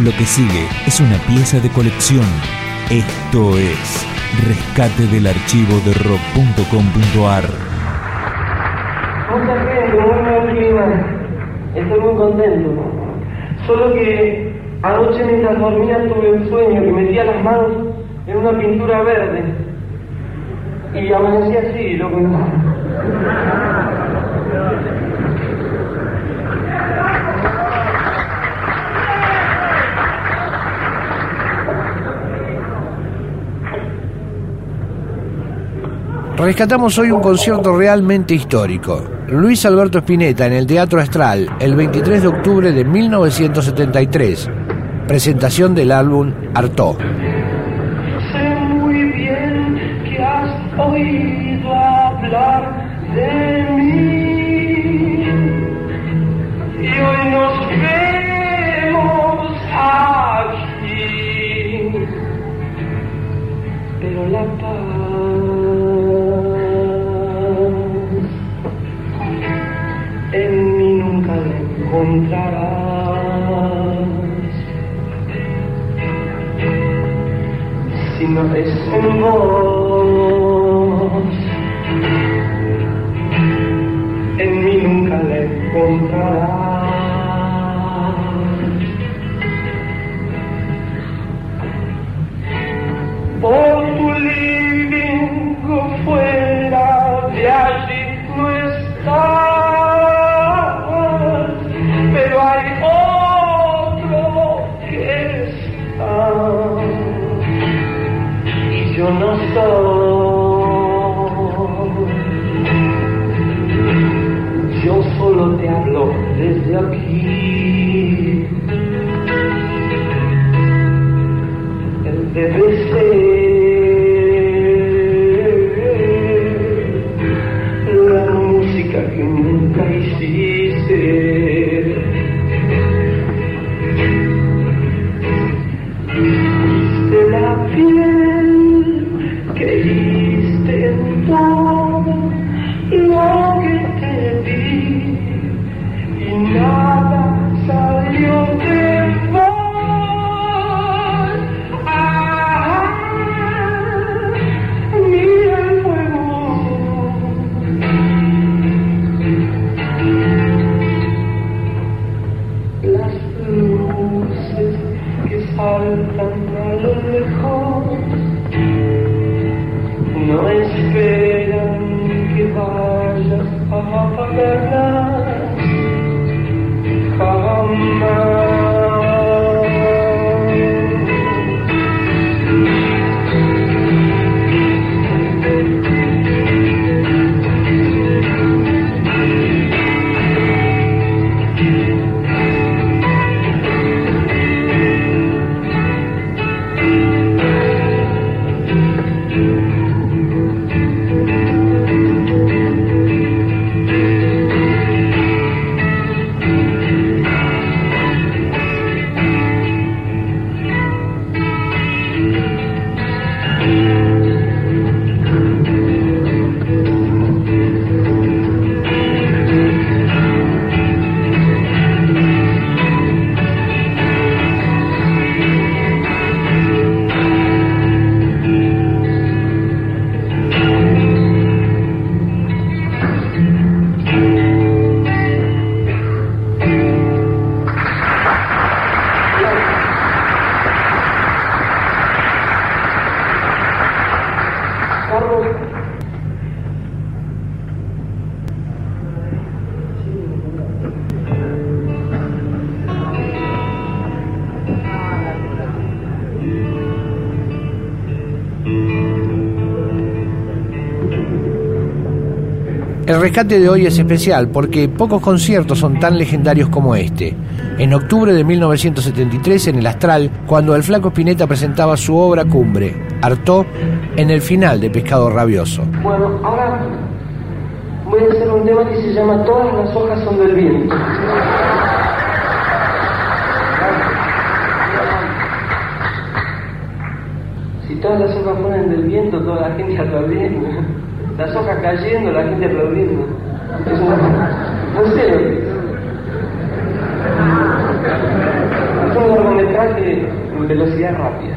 Lo que sigue es una pieza de colección. Esto es Rescate del archivo de rock.com.ar. Estoy muy contento. Solo que anoche mientras dormía tuve un sueño que metía las manos en una pintura verde. Y amanecí así, loco. Rescatamos hoy un concierto realmente histórico. Luis Alberto Spinetta en el Teatro Astral, el 23 de octubre de 1973. Presentación del álbum Artó. Sé muy bien que has oído hablar de mí. Y hoy nos vemos aquí. Pero la paz encontrarás. Si no es en vos, en mí nunca la encontrarás. Te hablo desde aquí. El debe come up from their love. El rescate de hoy es especial porque pocos conciertos son tan legendarios como este. En octubre de 1973 en el Astral, cuando el flaco Spinetta presentaba su obra cumbre, Artó, en el final de Pescado Rabioso. Bueno, ahora voy a hacer un tema que se llama Todas las hojas son del viento. Si todas las hojas fueran del viento, toda la gente aplaudiendo las hojas cayendo, la gente aplaudiendo. No sé es. un largometraje en velocidad rápida.